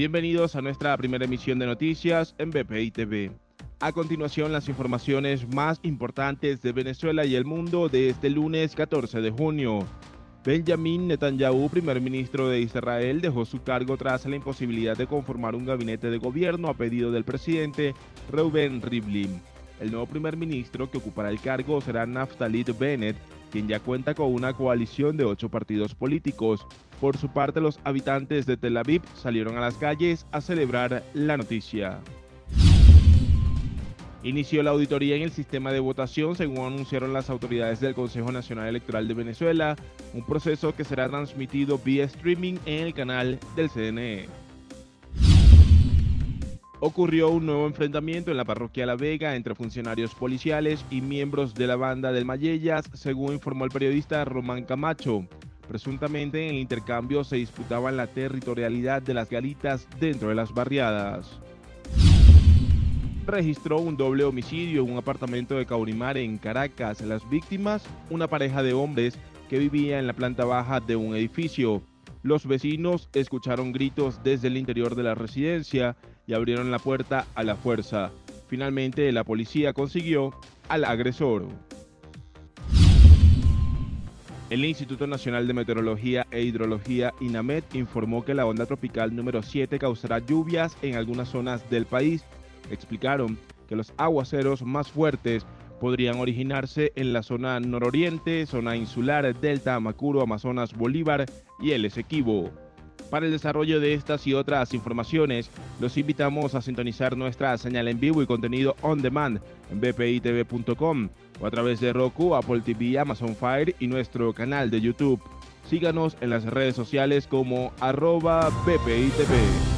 Bienvenidos a nuestra primera emisión de noticias en BPI TV. A continuación, las informaciones más importantes de Venezuela y el mundo de este lunes 14 de junio. Benjamin Netanyahu, primer ministro de Israel, dejó su cargo tras la imposibilidad de conformar un gabinete de gobierno a pedido del presidente Reuben Rivlin. El nuevo primer ministro que ocupará el cargo será Naftali Bennett, quien ya cuenta con una coalición de ocho partidos políticos. Por su parte, los habitantes de Tel Aviv salieron a las calles a celebrar la noticia. Inició la auditoría en el sistema de votación, según anunciaron las autoridades del Consejo Nacional Electoral de Venezuela, un proceso que será transmitido vía streaming en el canal del CNE. Ocurrió un nuevo enfrentamiento en la parroquia La Vega entre funcionarios policiales y miembros de la banda del Mayellas, según informó el periodista Román Camacho. Presuntamente en el intercambio se disputaban la territorialidad de las galitas dentro de las barriadas registró un doble homicidio en un apartamento de Caurimar en Caracas. Las víctimas, una pareja de hombres que vivía en la planta baja de un edificio. Los vecinos escucharon gritos desde el interior de la residencia y abrieron la puerta a la fuerza. Finalmente la policía consiguió al agresor. El Instituto Nacional de Meteorología e Hidrología INAMET informó que la onda tropical número 7 causará lluvias en algunas zonas del país explicaron que los aguaceros más fuertes podrían originarse en la zona nororiente, zona insular, Delta, Macuro, Amazonas, Bolívar y el Esequibo. Para el desarrollo de estas y otras informaciones, los invitamos a sintonizar nuestra señal en vivo y contenido on demand en bpitv.com o a través de Roku, Apple TV, Amazon Fire y nuestro canal de YouTube. Síganos en las redes sociales como arroba bpitv.